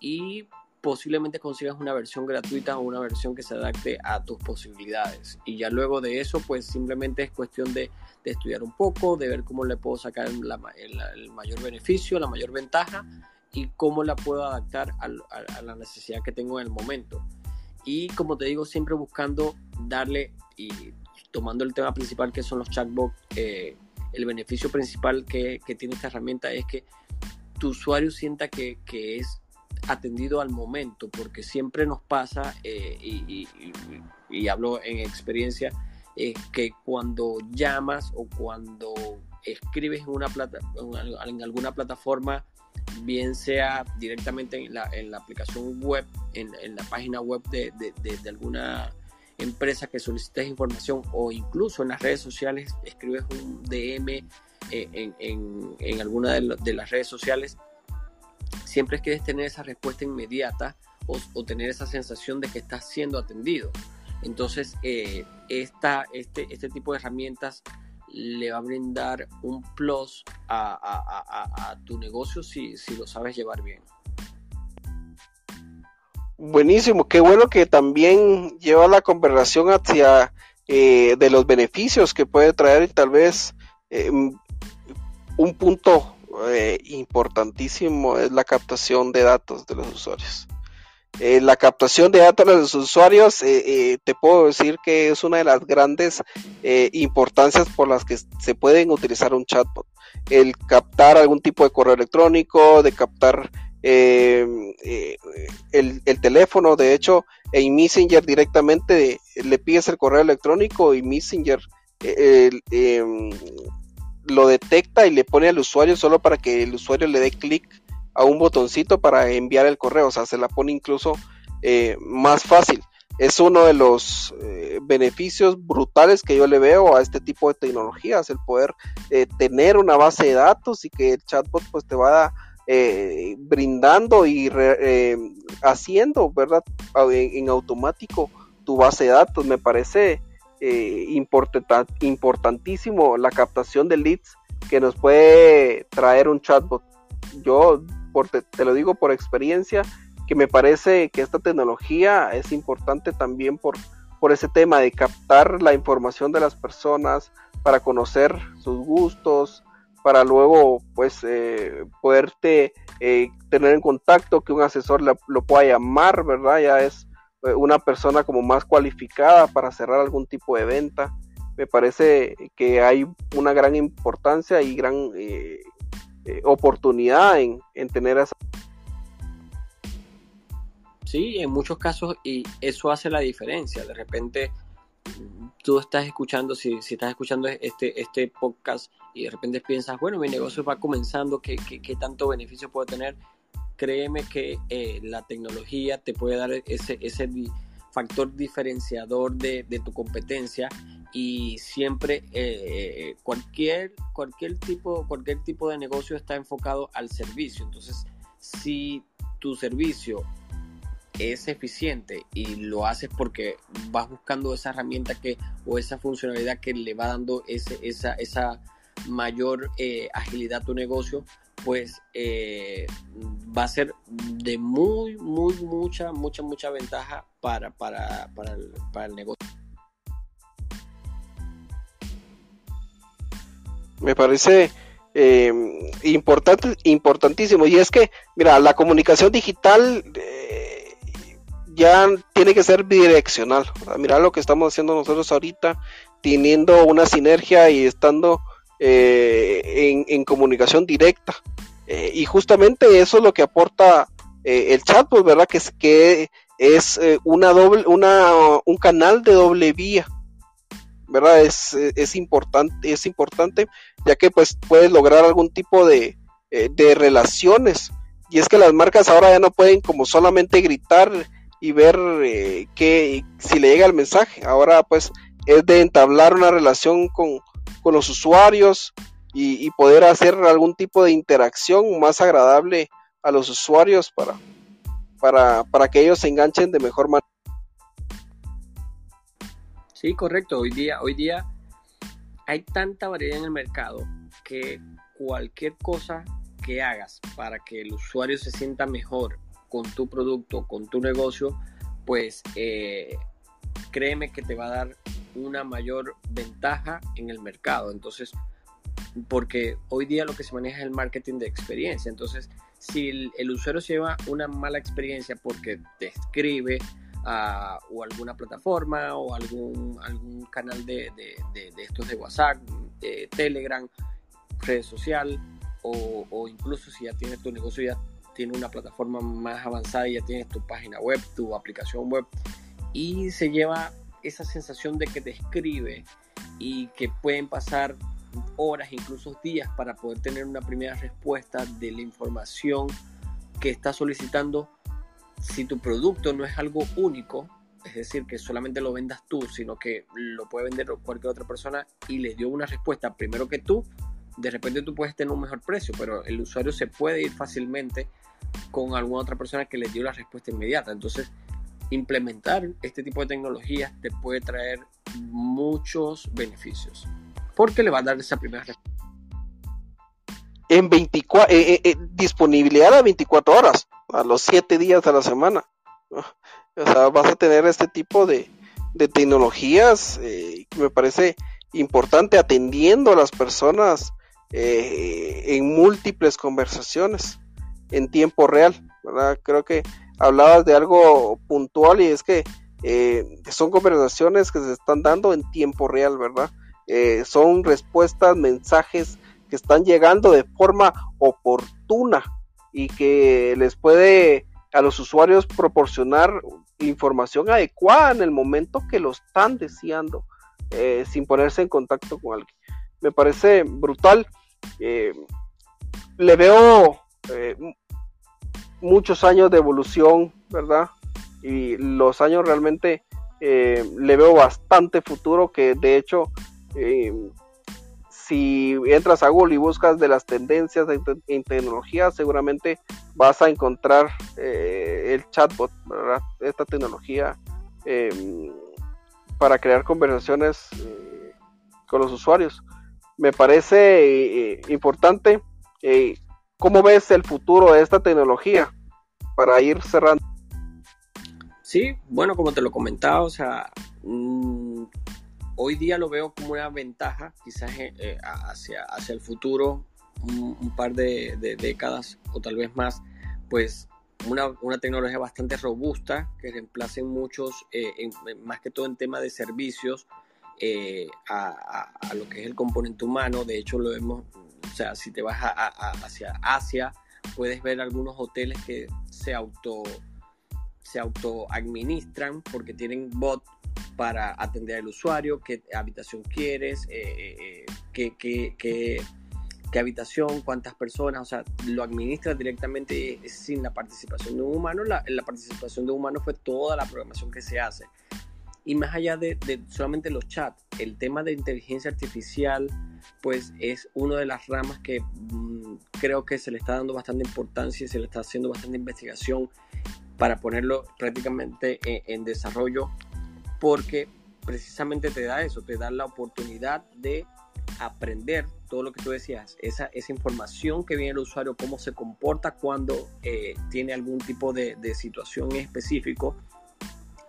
y posiblemente consigas una versión gratuita o una versión que se adapte a tus posibilidades. Y ya luego de eso, pues simplemente es cuestión de, estudiar un poco, de ver cómo le puedo sacar el, mayor beneficio, la mayor ventaja y cómo la puedo adaptar a, la necesidad que tengo en el momento. Y como te digo, siempre buscando darle y tomando el tema principal que son los chatbots, eh, el beneficio principal que, tiene esta herramienta es que tu usuario sienta que, que es atendido al momento, porque siempre nos pasa, eh, y, hablo en experiencia, eh, que cuando llamas o cuando escribes en, una plata, en alguna plataforma bien sea directamente en la, en la aplicación web, en, la página web de, alguna empresa que solicites información o incluso en las redes sociales, escribes un DM eh, en, alguna de, las redes sociales, siempre quieres tener esa respuesta inmediata o, tener esa sensación de que estás siendo atendido. Entonces, eh, esta, este, este tipo de herramientas le va a brindar un plus a, tu negocio si, lo sabes llevar bien. Buenísimo, qué bueno que también lleva la conversación hacia eh, de los beneficios que puede traer y tal vez eh, un punto eh, importantísimo es la captación de datos de los usuarios. Eh, la captación de datos de los usuarios, eh, eh, te puedo decir que es una de las grandes importancias por las que se pueden utilizar un chatbot. El captar algún tipo de correo electrónico, de captar el, teléfono, de hecho, en Messenger directamente le pides el correo electrónico y Messenger em, lo detecta y le pone al usuario solo para que el usuario le dé clic a un botoncito para enviar el correo, o sea, se la pone incluso eh, más fácil. Es uno de los eh, beneficios brutales que yo le veo a este tipo de tecnologías, el poder eh, tener una base de datos y que el chatbot pues te va brindando y haciendo, ¿verdad? En, automático tu base de datos. Me parece importantísimo la captación de leads que nos puede traer un chatbot. Yo te, lo digo por experiencia, que me parece que esta tecnología es importante también por, por ese tema de captar la información de las personas, para conocer sus gustos, para luego pues eh, poderte eh, tener en contacto, que un asesor lo pueda llamar, ¿verdad? Ya es eh, una persona como más cualificada para cerrar algún tipo de venta. Me parece que hay una gran importancia y gran eh, oportunidad en, tener esa Sí, en muchos casos y eso hace la diferencia. De repente tú estás escuchando, si, si estás escuchando este, este podcast y de repente piensas, bueno, mi negocio va comenzando, ¿qué, qué, tanto beneficio puedo tener? Créeme que eh, la tecnología te puede dar ese, ese factor diferenciador de, de tu competencia y siempre eh, cualquier, cualquier, tipo, cualquier tipo de negocio está enfocado al servicio. Entonces, si tu servicio es eficiente y lo haces porque vas buscando esa herramienta que o esa funcionalidad que le va dando ese, esa, esa mayor eh, agilidad tu negocio, pues eh, va a ser de muy, muy, mucha, mucha, mucha ventaja para, para, para, el, para el negocio. Me parece eh, importante, importantísimo. Y es que, mira, la comunicación digital eh, ya tiene que ser bidireccional. Mira lo que estamos haciendo nosotros ahorita, teniendo una sinergia y estando eh, en, comunicación directa. y justamente eso es lo que aporta el chat, pues, ¿verdad? Que es, que es una doble, una, un canal de doble vía. ¿verdad? Es, es, importante, es importante, ya que pues puedes lograr algún tipo de, eh, de relaciones. Y es que las marcas ahora ya no pueden como solamente gritar y ver eh, que si le llega el mensaje. Ahora pues es de entablar una relación con, con los usuarios y, poder hacer algún tipo de interacción más agradable a los usuarios para, para, para que ellos se enganchen de mejor manera. Sí, correcto. Hoy día, hoy día hay tanta variedad en el mercado que cualquier cosa que hagas para que el usuario se sienta mejor con tu producto, con tu negocio, pues eh, créeme que te va a dar una mayor ventaja en el mercado. Entonces, porque hoy día lo que se maneja es el marketing de experiencia. Entonces, si el, usuario se lleva una mala experiencia porque te escribe, o alguna plataforma o algún, algún canal de, de, de, estos de WhatsApp, de Telegram, red social o, o, incluso si ya tienes tu negocio, ya tiene una plataforma más avanzada y ya tienes tu página web, tu aplicación web y se lleva esa sensación de que te escribe y que pueden pasar horas, incluso días para poder tener una primera respuesta de la información que está solicitando. Si tu producto no es algo único, es decir, que solamente lo vendas tú, sino que lo puede vender cualquier otra persona y le dio una respuesta primero que tú, de repente tú puedes tener un mejor precio, pero el usuario se puede ir fácilmente con alguna otra persona que le dio la respuesta inmediata. Entonces, implementar este tipo de tecnologías te puede traer muchos beneficios, porque le va a dar esa primera. En 24, eh, eh, eh, disponibilidad a 24 horas, a los 7 días de la semana. O sea, vas a tener este tipo de, de tecnologías me parece importante atendiendo a las personas en múltiples conversaciones en tiempo real. ¿verdad? Creo que hablabas de algo puntual y es que eh, son conversaciones que se están dando en tiempo real, ¿verdad? Eh, son respuestas, mensajes que están llegando de forma oportuna y que les puede a los usuarios proporcionar información adecuada en el momento que lo están deseando, eh, sin ponerse en contacto con alguien. Me parece brutal. le veo muchos años de evolución, ¿verdad? Y los años realmente eh, le veo bastante futuro que de hecho eh, si entras a Google y buscas de las tendencias en tecnología seguramente vas a encontrar eh, el chatbot, ¿verdad? Esta tecnología em, para crear conversaciones con los usuarios. Me parece importante ¿Cómo ves el futuro de esta tecnología para ir cerrando? Sí, bueno, como te lo comentaba, o sea, mm, hoy día lo veo como una ventaja, quizás eh, eh, hacia, hacia el futuro, un, par de, décadas o tal vez más, pues una, una tecnología bastante robusta que reemplace muchos, eh, más que todo en tema de servicios, a, a, lo que es el componente humano. De hecho, lo vemos o sea, si te vas hacia Asia, puedes ver algunos hoteles que se auto se auto administran porque tienen bot para atender al usuario, qué habitación quieres, eh, eh, qué, qué, habitación, cuántas personas, o sea, lo administra directamente sin la participación de un humano. La, la participación de un humano fue toda la programación que se hace. Y más allá de, solamente los chats, el tema de inteligencia artificial, pues es una de las ramas que mm, creo que se le está dando bastante importancia y se le está haciendo bastante investigación para ponerlo prácticamente en, desarrollo, porque precisamente te da eso, te da la oportunidad de aprender todo lo que tú decías, esa, esa información que viene el usuario, cómo se comporta cuando eh, tiene algún tipo de, de situación específico.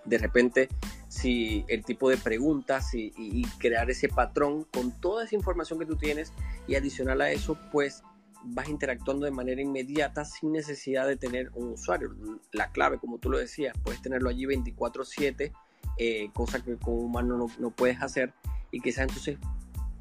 De repente si el tipo de preguntas y, crear ese patrón con toda esa información que tú tienes y adicional a eso, pues vas interactuando de manera inmediata sin necesidad de tener un usuario. La clave, como tú lo decías, puedes tenerlo allí 24/7, eh, cosa que un humano no, puedes hacer y quizás entonces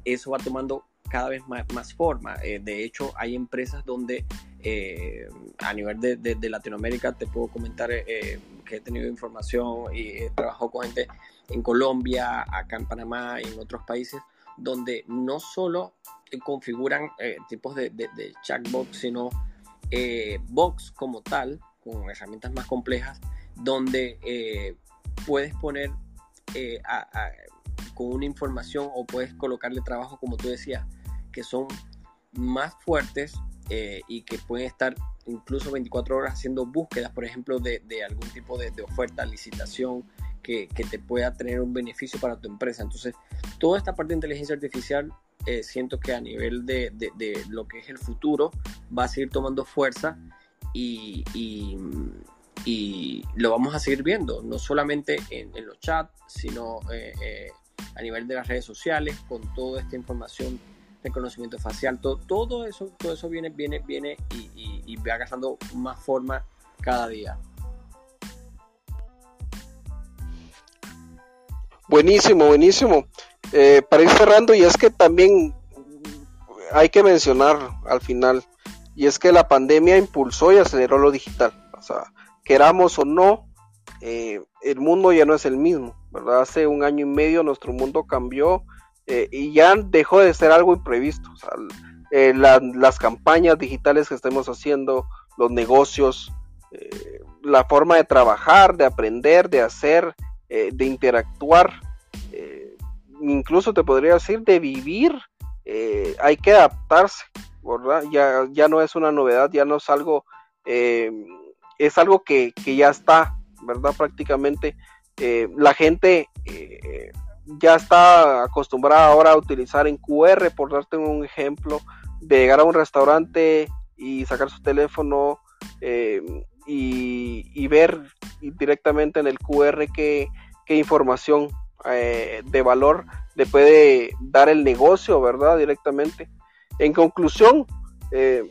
eso va tomando cada vez más, forma. Eh, de hecho, hay empresas donde eh, a nivel de, Latinoamérica te puedo comentar que he tenido información y he trabajado con gente en Colombia, acá en Panamá y en otros países, donde no solo configuran eh, tipos de, de, chatbox, sino eh, box como tal, con herramientas más complejas, donde eh, puedes poner con una información o puedes colocarle trabajo, como tú decías, que son más fuertes y que pueden estar incluso 24 horas haciendo búsquedas, por ejemplo, de, algún tipo de, oferta, licitación, que, te pueda tener un beneficio para tu empresa. Entonces, toda esta parte de inteligencia artificial, eh, siento que a nivel de, lo que es el futuro, va a seguir tomando fuerza y, lo vamos a seguir viendo, no solamente en, los chats, sino eh, eh, a nivel de las redes sociales, con toda esta información reconocimiento facial, todo, todo eso, todo eso viene, viene, viene y, va agarrando más forma cada día. Buenísimo, buenísimo. Eh, para ir cerrando, y es que también hay que mencionar al final, y es que la pandemia impulsó y aceleró lo digital. O sea, queramos o no, eh, el mundo ya no es el mismo, ¿verdad? Hace un año y medio nuestro mundo cambió eh, y ya dejó de ser algo imprevisto. Eh, las campañas digitales que estemos haciendo, los negocios, eh, la forma de trabajar, de aprender, de hacer, de interactuar, incluso te podría decir de vivir, hay que adaptarse, ¿verdad? Ya, ya no es una novedad, ya no es algo, es algo que, que, ya está, ¿verdad? Prácticamente la gente ya está acostumbrada ahora a utilizar en QR, por darte un ejemplo, de llegar a un restaurante y sacar su teléfono eh, y, ver directamente en el QR qué, información eh, de valor le puede dar el negocio, ¿verdad? Directamente. En conclusión, eh,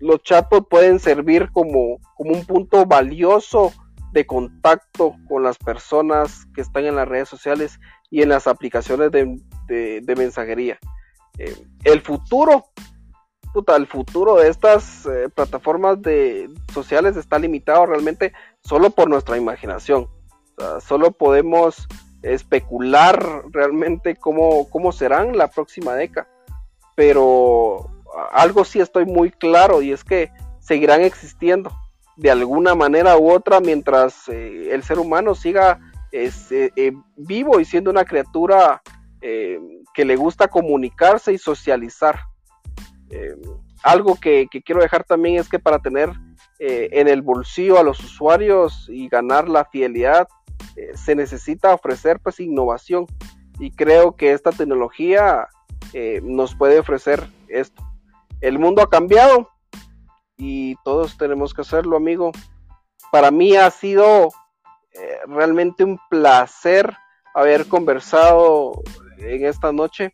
los chatbots pueden servir como, como un punto valioso de contacto con las personas que están en las redes sociales y en las aplicaciones de, mensajería. Eh, el futuro, puta, el futuro de estas eh, plataformas de, sociales está limitado realmente solo por nuestra imaginación. solo podemos especular realmente cómo, cómo serán la próxima década. Pero algo sí estoy muy claro y es que seguirán existiendo de alguna manera u otra mientras eh, el ser humano siga es, eh, eh, vivo y siendo una criatura eh, que le gusta comunicarse y socializar. algo que, quiero dejar también es que para tener en el bolsillo a los usuarios y ganar la fidelidad se necesita ofrecer pues innovación y creo que esta tecnología nos puede ofrecer esto. El mundo ha cambiado y todos tenemos que hacerlo, amigo. Para mí ha sido eh, realmente un placer haber conversado en esta noche.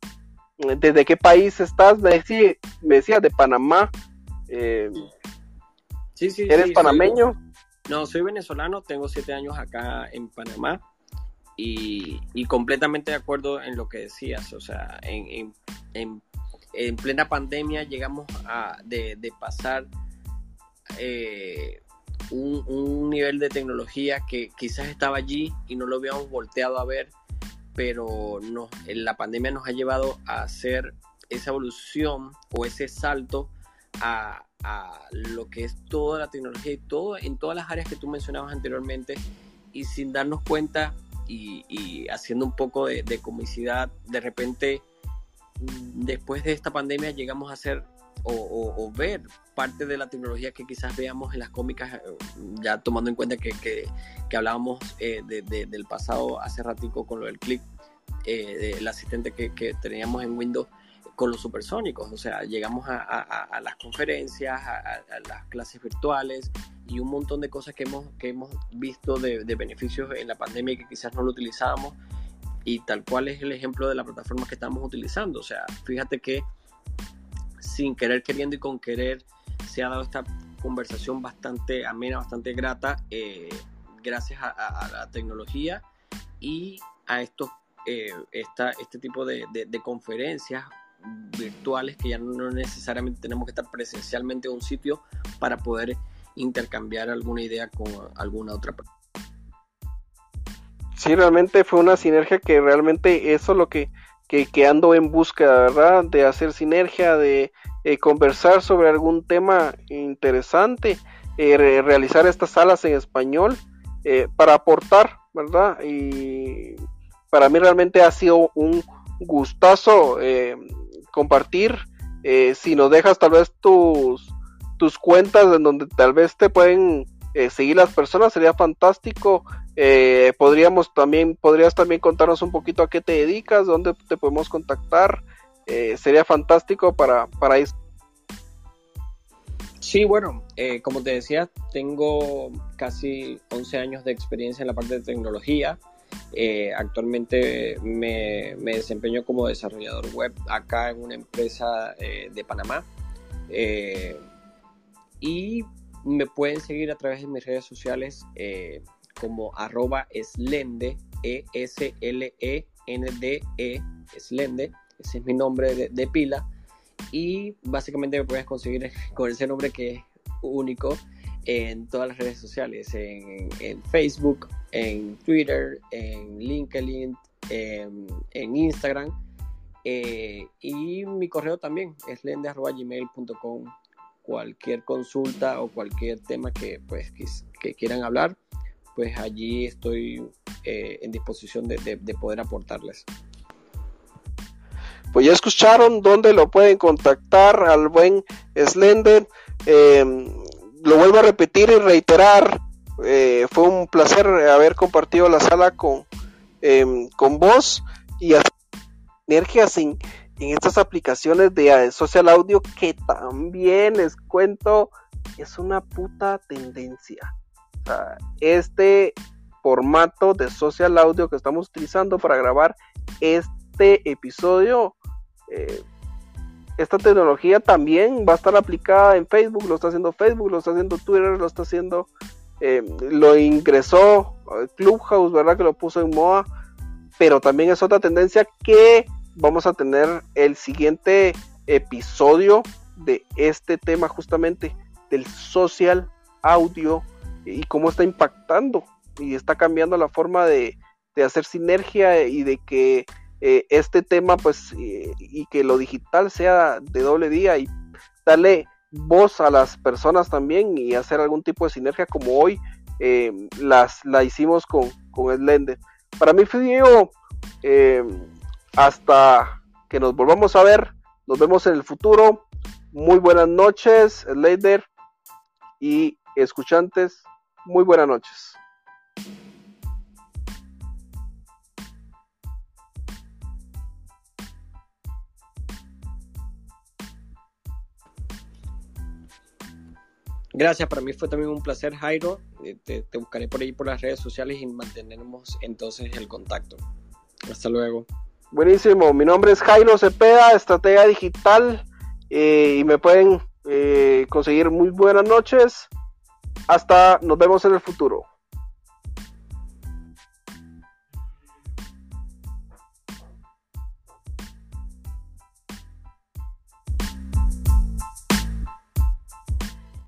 ¿Desde qué país estás? Me decía, me decía de Panamá. Eh, sí, sí, ¿Eres panameño? no, soy venezolano, tengo siete años acá en Panamá y, completamente de acuerdo en lo que decías. O sea, en, en, plena pandemia llegamos a de, de pasar eh, un, nivel de tecnología que quizás estaba allí y no lo habíamos volteado a ver, pero no, la pandemia nos ha llevado a hacer esa evolución o ese salto a, lo que es toda la tecnología y todo en todas las áreas que tú mencionabas anteriormente y sin darnos cuenta y, haciendo un poco de, de comicidad, de repente después de esta pandemia llegamos a ser o, ver parte de la tecnología que quizás veamos en las cómicas, eh, ya tomando en cuenta que, que, hablábamos eh, del pasado hace ratico con lo del clip, eh, del asistente que, que, teníamos en Windows con los supersónicos, o sea, llegamos a, las conferencias, a, las clases virtuales y un montón de cosas que hemos, que hemos visto de, de beneficios en la pandemia que quizás no lo utilizábamos. Y tal cual es el ejemplo de la plataforma que estamos utilizando, o sea, fíjate que sin querer, queriendo y con querer, se ha dado esta conversación bastante amena, bastante grata, eh, gracias a, la tecnología y a estos, eh, esta, este tipo de, conferencias virtuales que ya no necesariamente tenemos que estar presencialmente en un sitio para poder intercambiar alguna idea con alguna otra persona. Sí, realmente fue una sinergia que realmente eso es lo que, que, ando en busca, ¿verdad? De hacer sinergia, de eh, conversar sobre algún tema interesante, eh, realizar estas salas en español eh, para aportar, ¿verdad? Y para mí realmente ha sido un gustazo compartir. si nos dejas tal vez tus, tus cuentas en donde tal vez te pueden seguir las personas, sería fantástico. podríamos también, podrías también contarnos un poquito a qué te dedicas, dónde te podemos contactar. Eh, sería fantástico para, para eso. Sí, bueno, eh, como te decía, tengo casi 11 años de experiencia en la parte de tecnología. Eh, actualmente me, desempeño como desarrollador web acá en una empresa de Panamá. y me pueden seguir a través de mis redes sociales como arroba slende, E-S-L-E-N-D-E, -E, slende ese es mi nombre de, pila. Y básicamente me puedes conseguir *laughs* con ese nombre que es único en todas las redes sociales, en, Facebook, en Twitter, en LinkedIn, en, Instagram. Eh, y mi correo también es lende.gmail.com. Cualquier consulta o cualquier tema que, pues, que, quieran hablar, pues allí estoy eh, en disposición de, poder aportarles. Pues ya escucharon dónde lo pueden contactar al buen Slender. Eh, lo vuelvo a repetir y reiterar. fue un placer haber compartido la sala con, con vos y sinergias en, en estas aplicaciones de eh, social audio que también les cuento es una puta tendencia. este formato de social audio que estamos utilizando para grabar este episodio, eh, esta tecnología también va a estar aplicada en Facebook, lo está haciendo Facebook, lo está haciendo Twitter, lo está haciendo, eh, lo ingresó Clubhouse, ¿verdad? Que lo puso en moda, pero también es otra tendencia que vamos a tener el siguiente episodio de este tema justamente del social audio y cómo está impactando y está cambiando la forma de, hacer sinergia y de que eh, este tema pues y que lo digital sea de doble día y darle voz a las personas también y hacer algún tipo de sinergia como hoy eh, las, la hicimos con, con Slender. Para mí fue eh, hasta que nos volvamos a ver. Nos vemos en el futuro. Muy buenas noches, Slater y escuchantes. Muy buenas noches. Gracias, para mí fue también un placer, Jairo. Eh, te, te, buscaré por ahí por las redes sociales y mantenemos entonces el contacto. Hasta luego. Buenísimo, mi nombre es Jairo Cepeda, estratega digital, eh, y me pueden eh, conseguir muy buenas noches. Hasta nos vemos en el futuro.